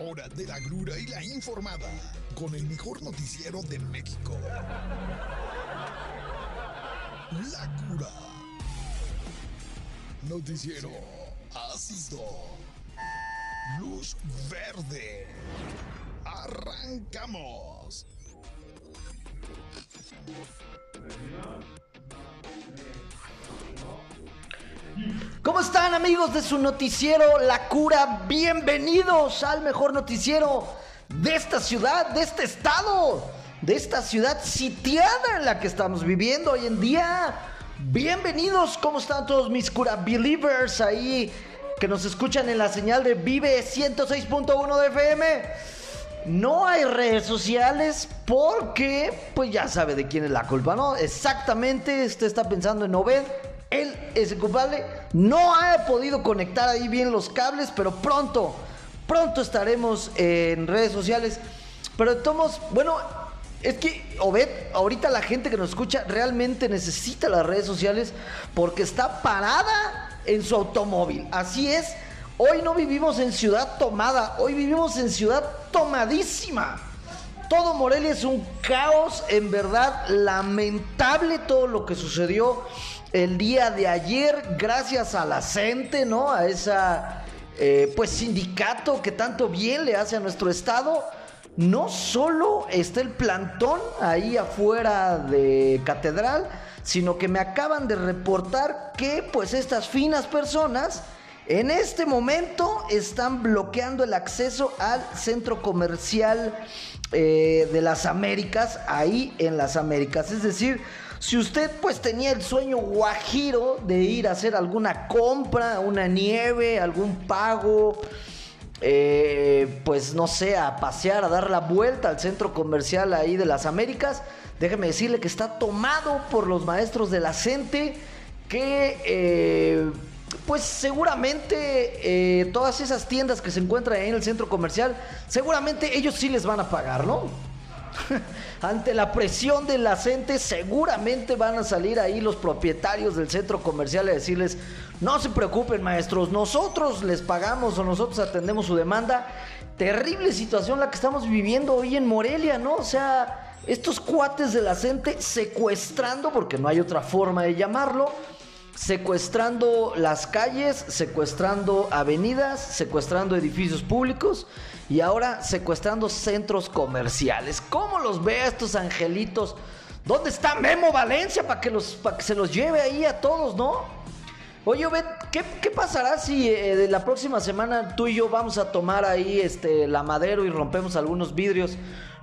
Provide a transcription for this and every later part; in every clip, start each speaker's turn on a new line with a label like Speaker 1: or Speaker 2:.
Speaker 1: hora de la grura y la informada con el mejor noticiero de México. La cura. Noticiero ácido. Luz verde. Arrancamos.
Speaker 2: ¿Cómo están amigos de su noticiero La Cura? Bienvenidos al mejor noticiero de esta ciudad, de este estado, de esta ciudad sitiada en la que estamos viviendo hoy en día. Bienvenidos, ¿cómo están todos mis Cura Believers ahí que nos escuchan en la señal de Vive 106.1 de FM? No hay redes sociales porque, pues ya sabe de quién es la culpa, ¿no? Exactamente, usted está pensando en Obed, el culpable. No ha podido conectar ahí bien los cables, pero pronto, pronto estaremos en redes sociales. Pero tomos, bueno, es que Obed, ahorita la gente que nos escucha realmente necesita las redes sociales porque está parada en su automóvil. Así es. Hoy no vivimos en ciudad tomada, hoy vivimos en ciudad tomadísima. Todo Morelia es un caos, en verdad lamentable todo lo que sucedió el día de ayer, gracias a la CENTE, ¿no? A esa, eh, pues, sindicato que tanto bien le hace a nuestro estado. No solo está el plantón ahí afuera de Catedral, sino que me acaban de reportar que, pues, estas finas personas en este momento están bloqueando el acceso al centro comercial eh, de las Américas, ahí en las Américas. Es decir, si usted pues tenía el sueño guajiro de ir a hacer alguna compra, una nieve, algún pago, eh, pues no sé, a pasear, a dar la vuelta al centro comercial ahí de las Américas, déjeme decirle que está tomado por los maestros de la CENTE que... Eh, pues seguramente eh, todas esas tiendas que se encuentran ahí en el centro comercial, seguramente ellos sí les van a pagar, ¿no? Ante la presión de la gente, seguramente van a salir ahí los propietarios del centro comercial a decirles, no se preocupen maestros, nosotros les pagamos o nosotros atendemos su demanda. Terrible situación la que estamos viviendo hoy en Morelia, ¿no? O sea, estos cuates de la gente secuestrando, porque no hay otra forma de llamarlo, secuestrando las calles, secuestrando avenidas, secuestrando edificios públicos y ahora secuestrando centros comerciales. ¿Cómo los ve a estos angelitos? ¿Dónde está Memo Valencia para que, que se los lleve ahí a todos, no? Oye, ¿qué, ¿qué, pasará si eh, la próxima semana tú y yo vamos a tomar ahí este, la madero y rompemos algunos vidrios?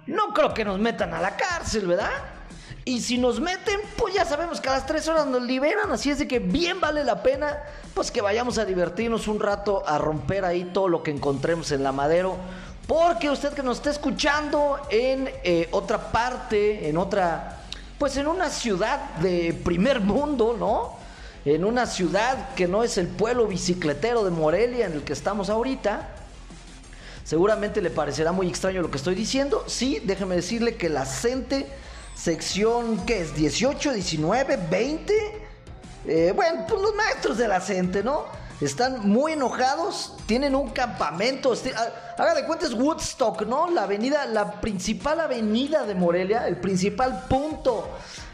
Speaker 2: No creo que nos metan a la cárcel, ¿verdad? Y si nos meten, pues ya sabemos que a las 3 horas nos liberan. Así es de que bien vale la pena, pues que vayamos a divertirnos un rato, a romper ahí todo lo que encontremos en la madero. Porque usted que nos está escuchando en eh, otra parte, en otra, pues en una ciudad de primer mundo, ¿no? En una ciudad que no es el pueblo bicicletero de Morelia en el que estamos ahorita. Seguramente le parecerá muy extraño lo que estoy diciendo. Sí, déjeme decirle que la gente sección, ¿qué es? 18, 19, 20. bueno, pues los maestros de la gente, ¿no? Están muy enojados, tienen un campamento. Haga de cuenta es Woodstock, ¿no? La avenida, la principal avenida de Morelia, el principal punto,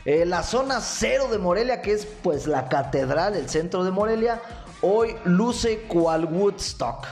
Speaker 2: eh, la zona cero de Morelia, que es pues la catedral, el centro de Morelia, hoy luce cual Woodstock,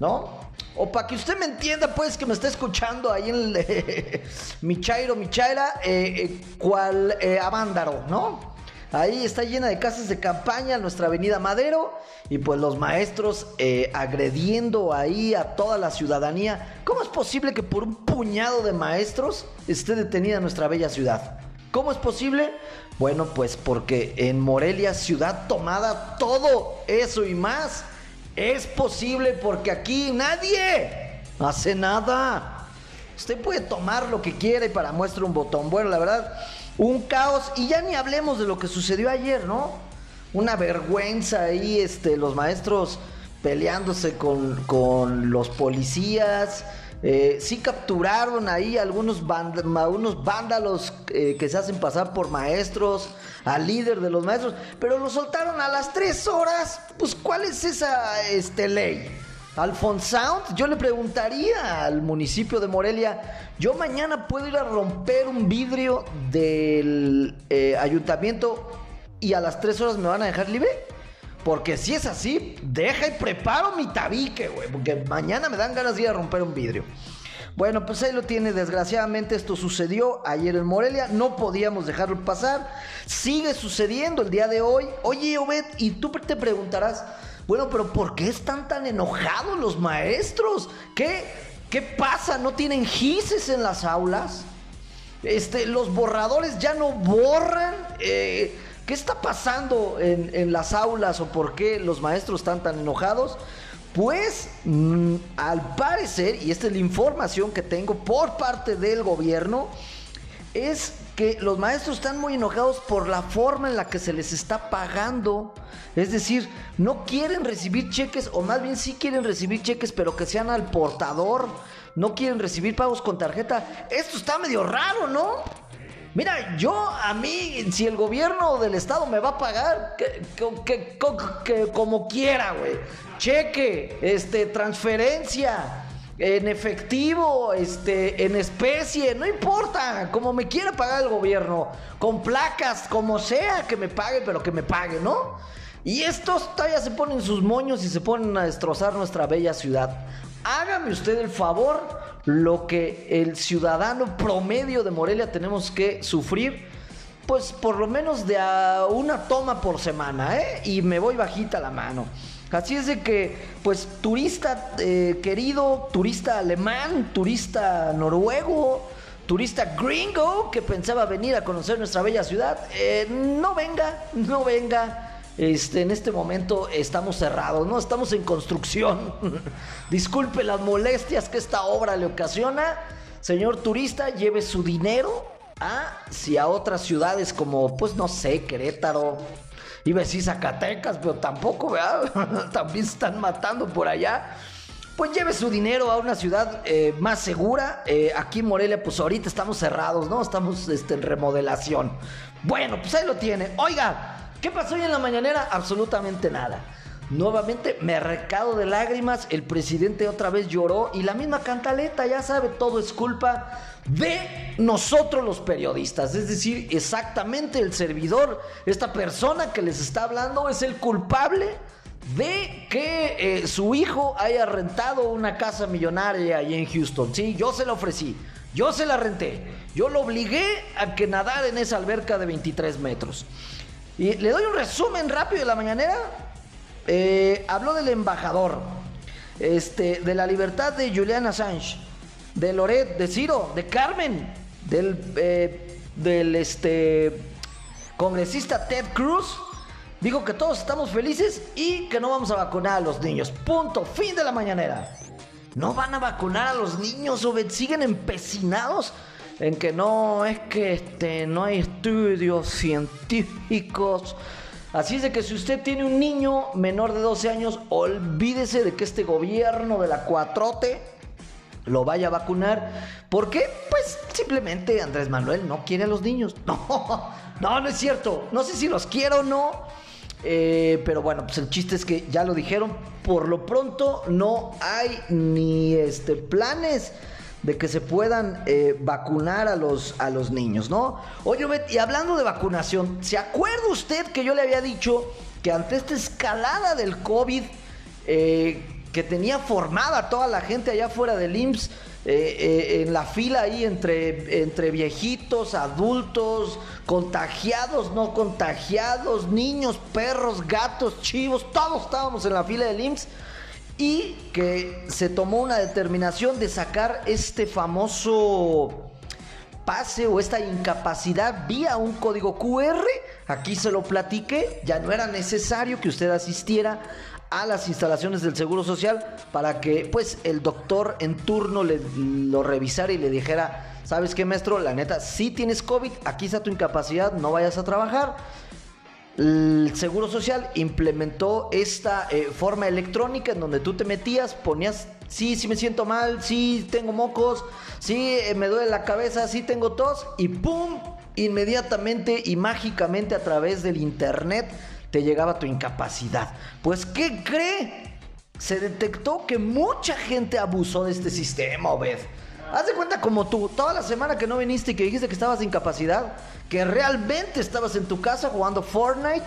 Speaker 2: ¿no? O para que usted me entienda, pues, que me está escuchando ahí en el, eh, Michairo, Michaira, eh, eh, cual eh, Avándaro, ¿no? Ahí está llena de casas de campaña, nuestra avenida Madero, y pues los maestros agrediendo ahí a toda la ciudadanía. ¿Cómo es posible que por un puñado de maestros esté detenida nuestra bella ciudad? ¿Cómo es posible? Bueno, pues porque en Morelia, ciudad tomada, todo eso y más es posible porque aquí nadie hace nada. Usted puede tomar lo que quiera y para muestra un botón. Bueno, la verdad, un caos. Y ya ni hablemos de lo que sucedió ayer, ¿no? Una vergüenza ahí, este, los maestros peleándose con, con los policías. Eh, sí capturaron ahí algunos, unos vándalos eh, que se hacen pasar por maestros, al líder de los maestros, pero lo soltaron a las tres horas. Pues, ¿cuál es esa este, ley? Alfonsound, yo le preguntaría al municipio de Morelia, yo mañana puedo ir a romper un vidrio del eh, ayuntamiento y a las 3 horas me van a dejar libre. Porque si es así, deja y preparo mi tabique, güey. Porque mañana me dan ganas de ir a romper un vidrio. Bueno, pues ahí lo tiene. Desgraciadamente esto sucedió ayer en Morelia. No podíamos dejarlo pasar. Sigue sucediendo el día de hoy. Oye, Obed, y tú te preguntarás, bueno, pero ¿por qué están tan enojados los maestros? ¿Qué, qué pasa? ¿No tienen gises en las aulas? Este, los borradores ya no borran. Eh, ¿Qué está pasando en, las aulas o por qué los maestros están tan enojados? Pues mmm, al parecer, y esta es la información que tengo por parte del gobierno, es que los maestros están muy enojados por la forma en la que se les está pagando. Es decir, no quieren recibir cheques, o más bien sí quieren recibir cheques, pero que sean al portador. No quieren recibir pagos con tarjeta. Esto está medio raro, ¿no? Mira, yo a mí, si el gobierno del estado me va a pagar, que, como quiera, güey. Cheque, este, transferencia en efectivo, este, en especie, no importa, como me quiera pagar el gobierno, con placas, como sea que me pague, pero que me pague, ¿no? Y estos todavía se ponen sus moños y se ponen a destrozar nuestra bella ciudad. Hágame usted el favor, lo que el ciudadano promedio de Morelia tenemos que sufrir, pues por lo menos de a una toma por semana, ¿eh? Y me voy bajita la mano. Así es de que, pues, turista eh, querido, turista alemán, turista noruego, turista gringo que pensaba venir a conocer nuestra bella ciudad, eh, no venga, no venga. Este, en este momento estamos cerrados, ¿no? Estamos en construcción. Disculpe las molestias que esta obra le ocasiona. Señor turista, lleve su dinero a, si a otras ciudades como, pues no sé, Querétaro, Iba a decir Zacatecas, pero tampoco, ¿verdad? También se están matando por allá. Pues lleve su dinero a una ciudad eh, más segura. Eh, aquí Morelia, pues ahorita estamos cerrados, ¿no? Estamos este, en remodelación. Bueno, pues ahí lo tiene. Oiga, ¿qué pasó hoy en la mañanera? Absolutamente nada. Nuevamente, me recado de lágrimas, el presidente otra vez lloró y la misma cantaleta, ya sabe, todo es culpa de nosotros los periodistas. Es decir, exactamente el servidor, esta persona que les está hablando es el culpable de que eh, su hijo haya rentado una casa millonaria ahí en Houston. Sí, yo se la ofrecí, yo se la renté, yo lo obligué a que nadara en esa alberca de 23 metros. Y le doy un resumen rápido de la mañanera. Eh, habló del embajador, este, de la libertad de Julian Assange, de Loret, de Ciro, de Carmen, del, eh, del este, congresista Ted Cruz. Dijo que todos estamos felices y que no vamos a vacunar a los niños. Punto. Fin de la mañanera. No van a vacunar a los niños o siguen empecinados en que no es que este, no hay estudios científicos Así es de que si usted tiene un niño menor de 12 años, olvídese de que este gobierno de la cuatrote lo vaya a vacunar. ¿Por qué? Pues simplemente Andrés Manuel no quiere a los niños. No, no, no es cierto. No sé si los quiero o no. Eh, pero bueno, pues el chiste es que ya lo dijeron. Por lo pronto no hay ni este planes de que se puedan eh, vacunar a los, a los niños, ¿no? Oye, y hablando de vacunación, ¿se acuerda usted que yo le había dicho que ante esta escalada del COVID, eh, que tenía formada toda la gente allá fuera del IMSS, eh, en la fila ahí entre, entre viejitos, adultos, contagiados, no contagiados, niños, perros, gatos, chivos, todos estábamos en la fila del IMSS y que se tomó una determinación de sacar este famoso pase o esta incapacidad vía un código QR. Aquí se lo platiqué, ya no era necesario que usted asistiera a las instalaciones del Seguro Social para que pues el doctor en turno le, lo revisara y le dijera, ¿sabes qué maestro? La neta, si tienes COVID, aquí está tu incapacidad, no vayas a trabajar el Seguro Social implementó esta eh, forma electrónica en donde tú te metías, ponías, sí, sí me siento mal, sí tengo mocos, sí eh, me duele la cabeza, sí tengo tos y ¡pum! Inmediatamente y mágicamente a través del internet te llegaba tu incapacidad. Pues, ¿qué cree? se detectó que mucha gente abusó de este sistema, Obed. Haz de cuenta como tú, toda la semana que no viniste y que dijiste que estabas de incapacidad, que realmente estabas en tu casa jugando Fortnite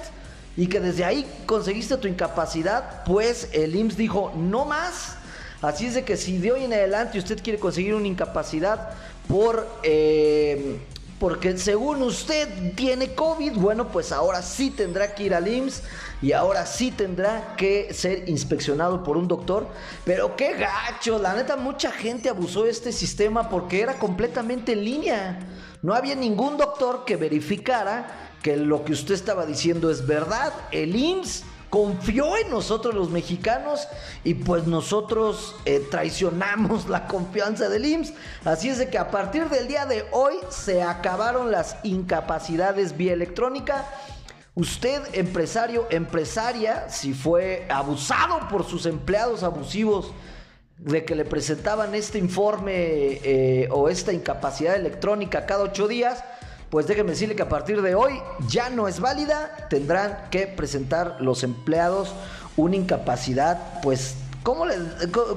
Speaker 2: y que desde ahí conseguiste tu incapacidad, pues el IMSS dijo, no más. Así es de que si de hoy en adelante usted quiere conseguir una incapacidad por... Eh, porque según usted tiene COVID, bueno, pues ahora sí tendrá que ir al IMSS y ahora sí tendrá que ser inspeccionado por un doctor. Pero qué gacho, la neta, mucha gente abusó de este sistema porque era completamente en línea. No había ningún doctor que verificara que lo que usted estaba diciendo es verdad. El IMSS confió en nosotros los mexicanos y pues nosotros eh, traicionamos la confianza del IMSS. Así es de que a partir del día de hoy se acabaron las incapacidades vía electrónica. Usted, empresario, empresaria, si fue abusado por sus empleados abusivos de que le presentaban este informe eh, o esta incapacidad electrónica cada ocho días, pues déjenme decirle que a partir de hoy ya no es válida, tendrán que presentar los empleados una incapacidad, pues, ¿cómo le,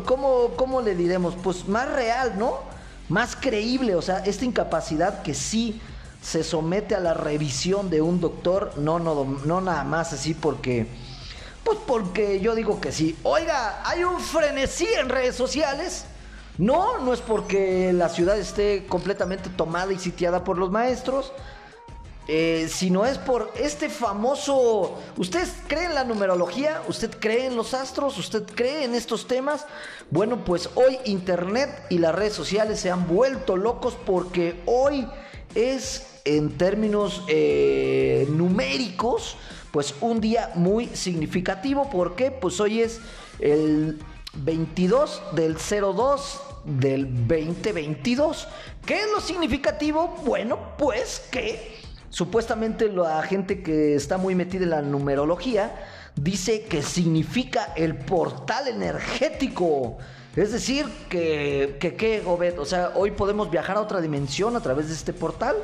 Speaker 2: cómo, cómo le diremos? Pues más real, ¿no? Más creíble, o sea, esta incapacidad que sí se somete a la revisión de un doctor, no, no, no nada más así porque, pues porque yo digo que sí. Oiga, hay un frenesí en redes sociales no, no es porque la ciudad esté completamente tomada y sitiada por los maestros, eh, sino es por este famoso... ¿Usted cree en la numerología? ¿Usted cree en los astros? ¿Usted cree en estos temas? Bueno, pues hoy Internet y las redes sociales se han vuelto locos porque hoy es en términos eh, numéricos, pues un día muy significativo. ¿Por qué? Pues hoy es el 22 del 02 del 2022. ¿Qué es lo significativo? Bueno, pues que supuestamente la gente que está muy metida en la numerología dice que significa el portal energético. Es decir, que, que, ¿qué, Obed? O sea, hoy podemos viajar a otra dimensión a través de este portal.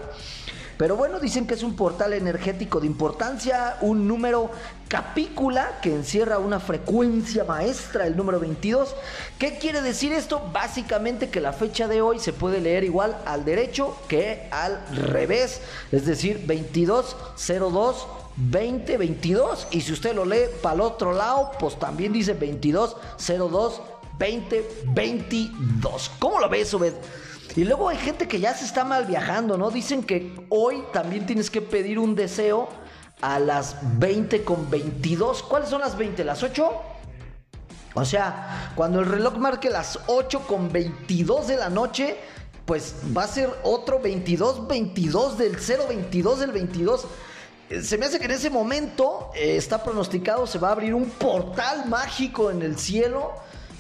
Speaker 2: Pero bueno, dicen que es un portal energético de importancia, un número capícula que encierra una frecuencia maestra, el número 22. ¿Qué quiere decir esto? Básicamente que la fecha de hoy se puede leer igual al derecho que al revés, es decir, 2202 2022 y si usted lo lee para el otro lado, pues también dice 2202 2022. ¿Cómo lo ves, Obed? Y luego hay gente que ya se está mal viajando, ¿no? Dicen que hoy también tienes que pedir un deseo a las 20 con 22. ¿Cuáles son las 20? ¿Las 8? O sea, cuando el reloj marque las 8 con 22 de la noche, pues va a ser otro 22, 22 del 0, 22 del 22. Se me hace que en ese momento eh, está pronosticado, se va a abrir un portal mágico en el cielo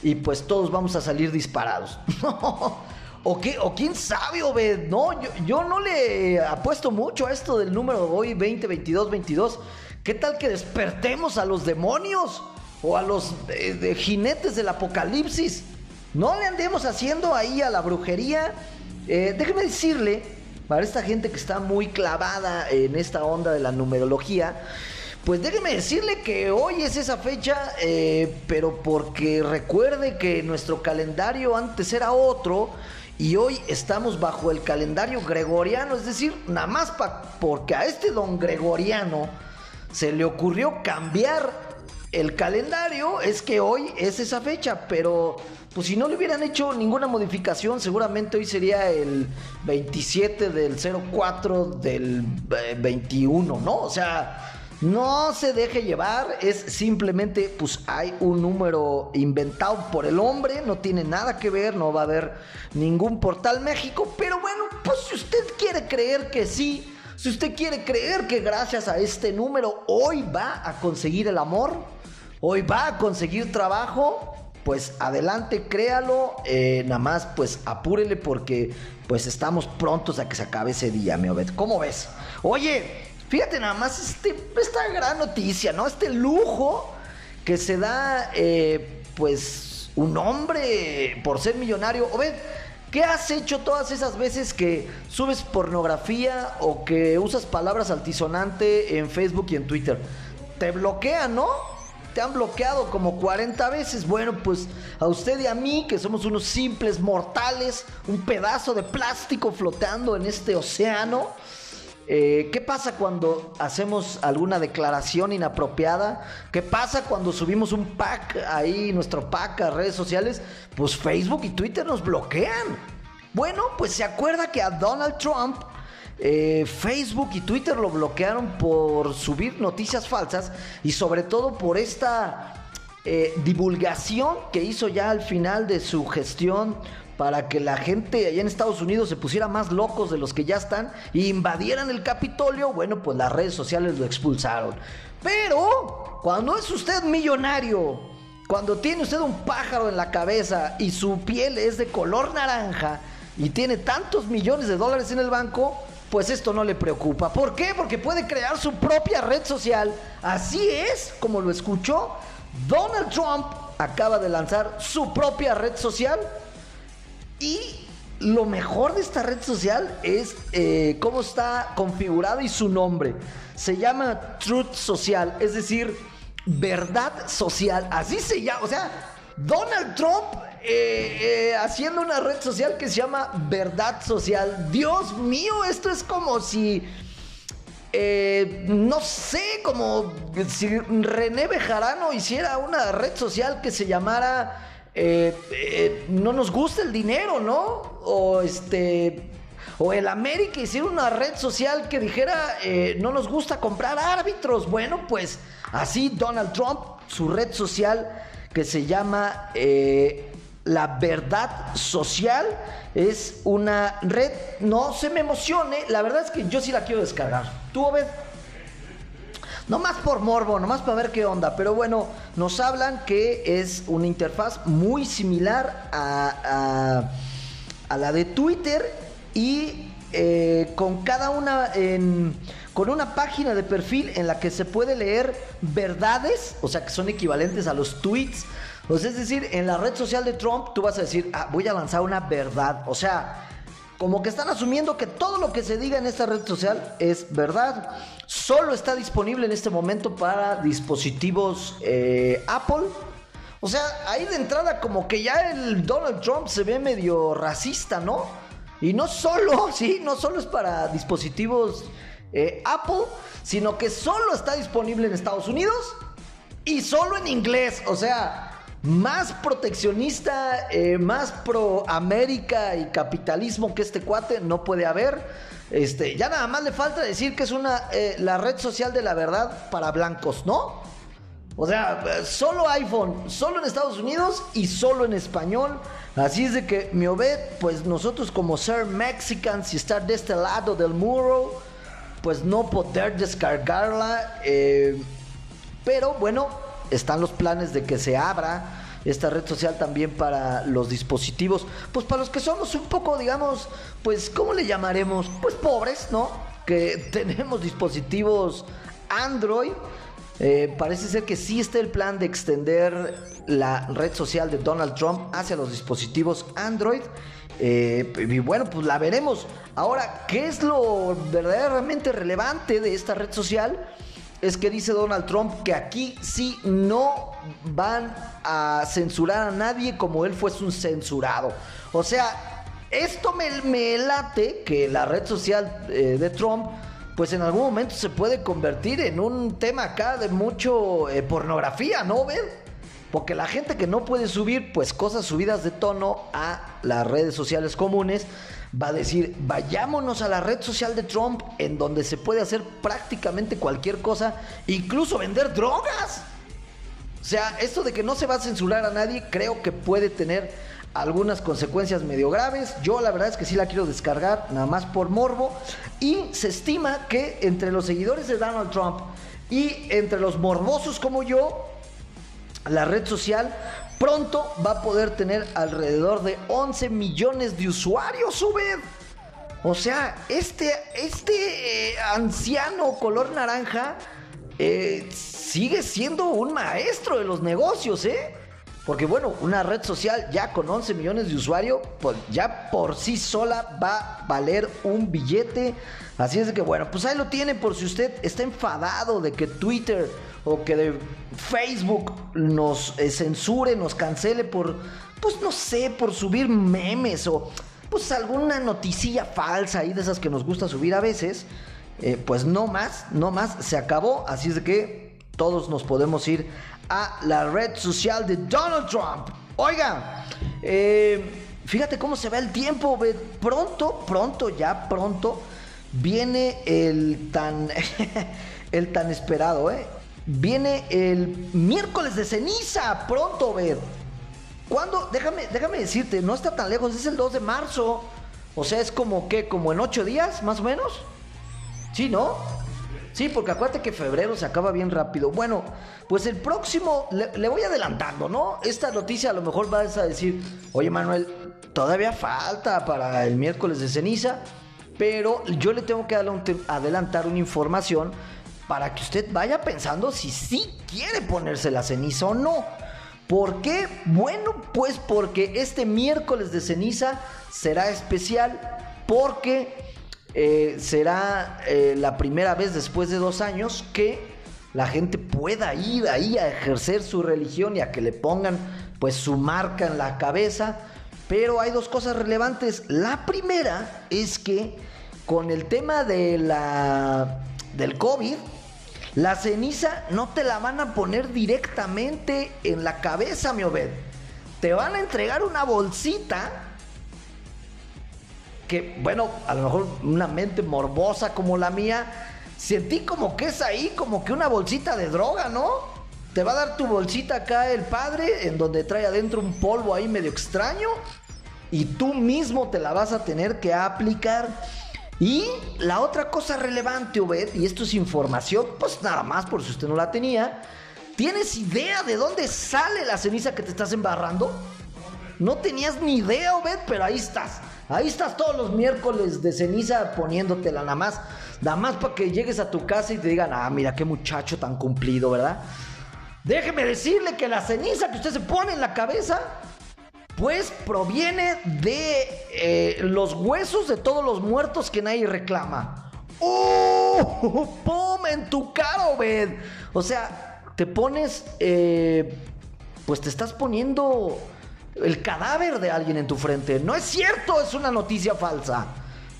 Speaker 2: y pues todos vamos a salir disparados. O, qué, o quién sabe, Obed. No, yo, no le apuesto mucho a esto del número hoy, 20, 22, 22. ¿Qué tal que despertemos a los demonios? O a los jinetes del apocalipsis. No le andemos haciendo ahí a la brujería. Eh, déjeme decirle, para esta gente que está muy clavada en esta onda de la numerología, pues déjeme decirle que hoy es esa fecha, eh, pero porque recuerde que nuestro calendario antes era otro y hoy estamos bajo el calendario gregoriano, es decir, nada más porque a este don gregoriano se le ocurrió cambiar el calendario, es que hoy es esa fecha, pero pues si no le hubieran hecho ninguna modificación, seguramente hoy sería el 27 del 04 del 21, eh, ¿no? O sea, no se deje llevar, es simplemente, pues hay un número inventado por el hombre, no tiene nada que ver, no va a haber ningún portal México, pero bueno, pues si usted quiere creer que sí, si usted quiere creer que gracias a este número hoy va a conseguir el amor, hoy va a conseguir trabajo, pues adelante, créalo, eh, nada más pues apúrele porque pues estamos prontos a que se acabe ese día, mi Obed. ¿Cómo ves? Oye, Fíjate nada más este, esta gran noticia, ¿no? Este lujo que se da, eh, pues, un hombre por ser millonario. O ven, ¿qué has hecho todas esas veces que subes pornografía o que usas palabras altisonante en Facebook y en Twitter? Te bloquean, ¿no? te han bloqueado como 40 veces. Bueno, pues a usted y a mí, que somos unos simples mortales, un pedazo de plástico flotando en este océano. Eh, ¿Qué pasa cuando hacemos alguna declaración inapropiada? ¿Qué pasa cuando subimos un pack ahí, nuestro pack a redes sociales? Pues Facebook y Twitter nos bloquean. Bueno, pues se acuerda que a Donald Trump eh, Facebook y Twitter lo bloquearon por subir noticias falsas y sobre todo por esta eh, divulgación que hizo ya al final de su gestión para que la gente allá en Estados Unidos se pusiera más locos de los que ya están e invadieran el Capitolio, bueno, pues las redes sociales lo expulsaron. Pero cuando es usted millonario, cuando tiene usted un pájaro en la cabeza y su piel es de color naranja y tiene tantos millones de dólares en el banco, pues esto no le preocupa. ¿Por qué? Porque puede crear su propia red social. Así es, como lo escuchó, Donald Trump acaba de lanzar su propia red social. Y lo mejor de esta red social es eh, cómo está configurado y su nombre. Se llama Truth Social, es decir, verdad social. Así se llama. O sea, Donald Trump eh, eh, haciendo una red social que se llama Verdad Social. Dios mío, esto es como si... No sé, como si René Bejarano hiciera una red social que se llamara No nos gusta el dinero, ¿no? O este... O el América hiciera una red social que dijera no nos gusta comprar árbitros. Bueno, pues así Donald Trump, su red social que se llama la verdad social es una red. No se me emocione, la verdad es que yo sí la quiero descargar. ¿Tú, Obed? No más por morbo, nomás para ver qué onda. Pero bueno, nos hablan que es una interfaz muy similar a, a, la de Twitter y eh, con cada una en, con una página de perfil en la que se puede leer verdades, o sea que son equivalentes a los tweets pues es decir, en la red social de Trump tú vas a decir, ah, voy a lanzar una verdad. O sea, como que están asumiendo que todo lo que se diga en esta red social es verdad. Solo está disponible en este momento para dispositivos eh, Apple. O sea, ahí de entrada como que ya el Donald Trump se ve medio racista, ¿no? Y no solo, sí, no solo es para dispositivos eh, Apple, sino que solo está disponible en Estados Unidos y solo en inglés. O sea, más proteccionista, eh, más pro América y capitalismo que este cuate no puede haber. Este, ya nada más le falta decir que es una eh, la red social de la verdad para blancos, ¿no? O sea, solo iPhone, solo en Estados Unidos y solo en español. Así es de que mi Obed, pues nosotros como ser Mexicans y estar de este lado del muro, pues no poder descargarla. Eh, pero bueno, están los planes de que se abra esta red social también para los dispositivos, pues para los que somos un poco, digamos, pues, ¿cómo le llamaremos? Pues pobres, ¿no? Que tenemos dispositivos Android. Eh, parece ser que sí está el plan de extender la red social de Donald Trump hacia los dispositivos Android. Eh, y bueno, pues la veremos. Ahora, ¿qué es lo verdaderamente relevante de esta red social? Es que dice Donald Trump que aquí sí no van a censurar a nadie como él fuese un censurado. O sea, esto me, late que la red social eh, de Trump pues en algún momento se puede convertir en un tema acá de mucho eh, pornografía, ¿no? Porque la gente que no puede subir pues cosas subidas de tono a las redes sociales comunes va a decir, vayámonos a la red social de Trump en donde se puede hacer prácticamente cualquier cosa, incluso vender drogas. O sea, esto de que no se va a censurar a nadie, creo que puede tener algunas consecuencias medio graves. Yo la verdad es que sí la quiero descargar, nada más por morbo. Y se estima que entre los seguidores de Donald Trump y entre los morbosos como yo, la red social pronto va a poder tener alrededor de 11 millones de usuarios, su. O sea, este, este eh, anciano color naranja eh, sigue siendo un maestro de los negocios, ¿eh? Porque bueno, una red social ya con 11 millones de usuarios, pues ya por sí sola va a valer un billete. Así es que bueno, pues ahí lo tiene por si usted está enfadado de que Twitter o que de Facebook nos eh, censure, nos cancele por, pues no sé, por subir memes o pues alguna noticilla falsa ahí de esas que nos gusta subir a veces. Eh, pues no más, no más, se acabó. Así es de que todos nos podemos ir a la red social de Donald Trump. Oiga, eh, fíjate cómo se va el tiempo. Pronto, pronto, ya pronto, viene el tan, el tan esperado, ¿eh? Viene el miércoles de ceniza, pronto, ver. ¿Cuándo? Déjame, déjame decirte, no está tan lejos, es el 2 de marzo. O sea, es como que, como en 8 días, más o menos. Sí, ¿no? Sí, porque acuérdate que febrero se acaba bien rápido. Bueno, pues el próximo, le, voy adelantando, ¿no? Esta noticia a lo mejor vas a decir, oye Manuel, todavía falta para el miércoles de ceniza, pero yo le tengo que adelantar una información para que usted vaya pensando si sí quiere ponerse la ceniza o no. ¿Por qué? Bueno, pues porque este miércoles de ceniza será especial porque eh, será eh, la primera vez después de dos años que la gente pueda ir ahí a ejercer su religión y a que le pongan pues su marca en la cabeza. Pero hay dos cosas relevantes. La primera es que con el tema de la, del COVID, la ceniza no te la van a poner directamente en la cabeza, mi Obed. Te van a entregar una bolsita que, bueno, a lo mejor una mente morbosa como la mía, sentí como que es ahí, como que una bolsita de droga, ¿no? Te va a dar tu bolsita acá el padre, en donde trae adentro un polvo ahí medio extraño, y tú mismo te la vas a tener que aplicar. Y la otra cosa relevante, Obed, y esto es información, pues nada más por si usted no la tenía, ¿tienes idea de dónde sale la ceniza que te estás embarrando? No tenías ni idea, Obed, pero ahí estás. Ahí estás todos los miércoles de ceniza poniéndotela nada más. Nada más para que llegues a tu casa y te digan, ah, mira qué muchacho tan cumplido, ¿verdad? Déjeme decirle que la ceniza que usted se pone en la cabeza, pues proviene de eh, los huesos de todos los muertos que nadie reclama. ¡Oh! ¡Pum! En tu cara, Obed. O sea, te pones, eh, pues te estás poniendo el cadáver de alguien en tu frente. No es cierto, es una noticia falsa.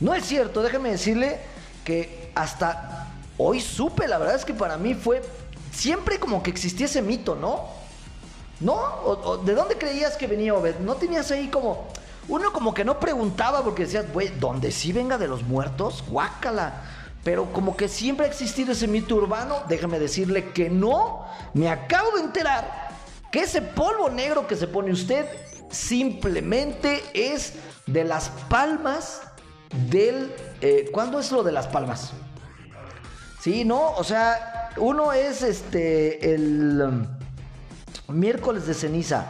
Speaker 2: No es cierto, déjeme decirle que hasta hoy supe, la verdad es que para mí fue siempre como que existía ese mito, ¿no? ¿No? ¿De dónde creías que venía Obed? ¿No tenías ahí como... Uno como que no preguntaba porque decías, güey, ¿dónde sí venga de los muertos? Guácala. Pero como que siempre ha existido ese mito urbano, déjame decirle que no. Me acabo de enterar que ese polvo negro que se pone usted simplemente es de las palmas del... Eh, ¿Cuándo es lo de las palmas? Sí, ¿no? O sea, uno es este el um, miércoles de ceniza,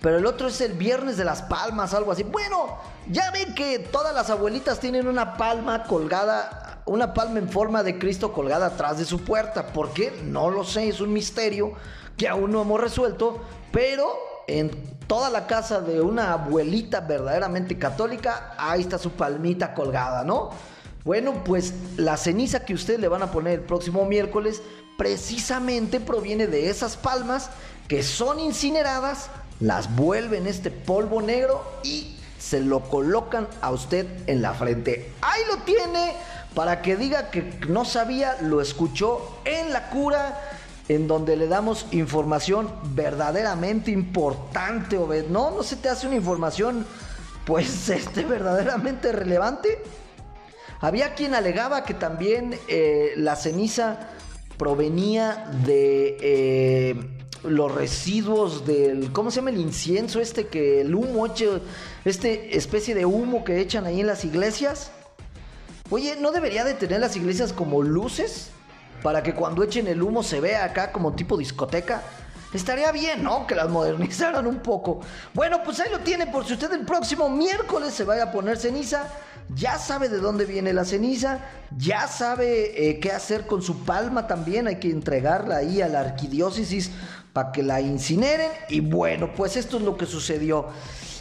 Speaker 2: pero el otro es el viernes de las palmas, algo así. Bueno, ya ven que todas las abuelitas tienen una palma colgada, una palma en forma de Cristo colgada atrás de su puerta. ¿Por qué? No lo sé, es un misterio que aún no hemos resuelto, pero en toda la casa de una abuelita verdaderamente católica, ahí está su palmita colgada, ¿no? Bueno, pues la ceniza que ustedes le van a poner el próximo miércoles precisamente proviene de esas palmas que son incineradas, las vuelven este polvo negro y se lo colocan a usted en la frente. Ahí lo tiene para que diga que no sabía, lo escuchó en la cura en donde le damos información verdaderamente importante, Obed. ¿No? ¿No se te hace una información, pues, este, verdaderamente relevante? Había quien alegaba que también eh, la ceniza provenía de eh, los residuos del, ¿cómo se llama el incienso este que el humo, este especie de humo que echan ahí en las iglesias? Oye, ¿no debería de tener las iglesias como luces? para que cuando echen el humo se vea acá como tipo discoteca. Estaría bien, ¿no? Que las modernizaran un poco. Bueno, pues ahí lo tiene. Por si usted el próximo miércoles se vaya a poner ceniza, ya sabe de dónde viene la ceniza, ya sabe eh, qué hacer con su palma también. Hay que entregarla ahí a la arquidiócesis para que la incineren. Y bueno, pues esto es lo que sucedió.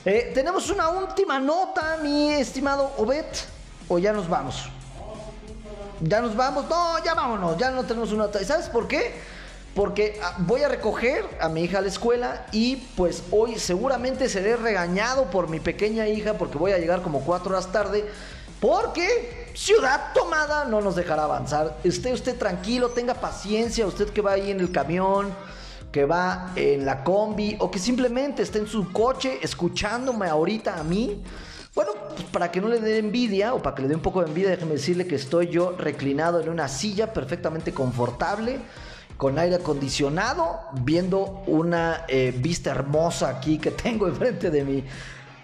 Speaker 2: Eh, tenemos una última nota, mi estimado Obed, o ya nos vamos ya nos vamos, no, ya vámonos, ya no tenemos una... ¿Sabes por qué? porque ah, voy a recoger a mi hija a la escuela y pues hoy seguramente seré regañado por mi pequeña hija porque voy a llegar como cuatro horas tarde porque ciudad tomada no nos dejará avanzar. Esté usted tranquilo, tenga paciencia, usted que va ahí en el camión, que va en la combi o que simplemente esté en su coche escuchándome ahorita a mí. Bueno, pues para que no le dé envidia o para que le dé un poco de envidia, déjeme decirle que estoy yo reclinado en una silla perfectamente confortable con aire acondicionado, viendo una eh, vista hermosa aquí que tengo enfrente de mí.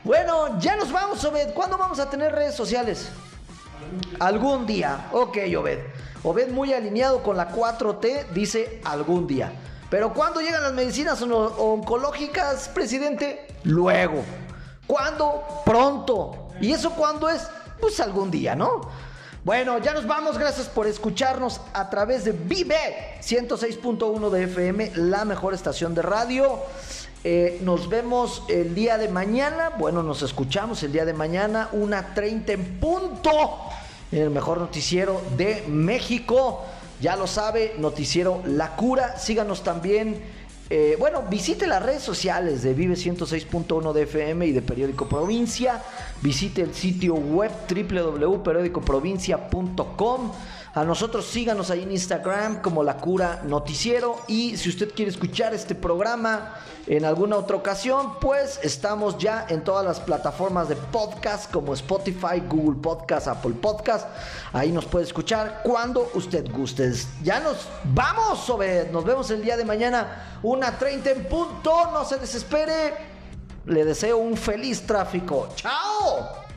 Speaker 2: Bueno, ya nos vamos, Obed. ¿Cuándo vamos a tener redes sociales? Algún día. Ok, Obed. Obed muy alineado con la 4T, dice algún día. Pero ¿cuándo llegan las medicinas oncológicas, presidente? Luego. ¿Cuándo? Pronto. ¿Y eso cuándo es? Pues algún día, ¿no? Bueno, ya nos vamos. Gracias por escucharnos a través de Vive 106.1 de FM, la mejor estación de radio. Eh, nos vemos el día de mañana. Bueno, nos escuchamos el día de mañana, una 30 en punto, en el mejor noticiero de México. Ya lo sabe, noticiero La Cura. Síganos también eh, bueno, visite las redes sociales de Vive 106.1 de FM y de Periódico Provincia. Visite el sitio web www.periodicoprovincia.com. A nosotros síganos ahí en Instagram como La Cura Noticiero. Y si usted quiere escuchar este programa en alguna otra ocasión, pues estamos ya en todas las plataformas de podcast como Spotify, Google Podcast, Apple Podcast. Ahí nos puede escuchar cuando usted guste. Ya nos vamos, Obed. Nos vemos el día de mañana, una 30 en punto. No se desespere. Le deseo un feliz tráfico. ¡Chao!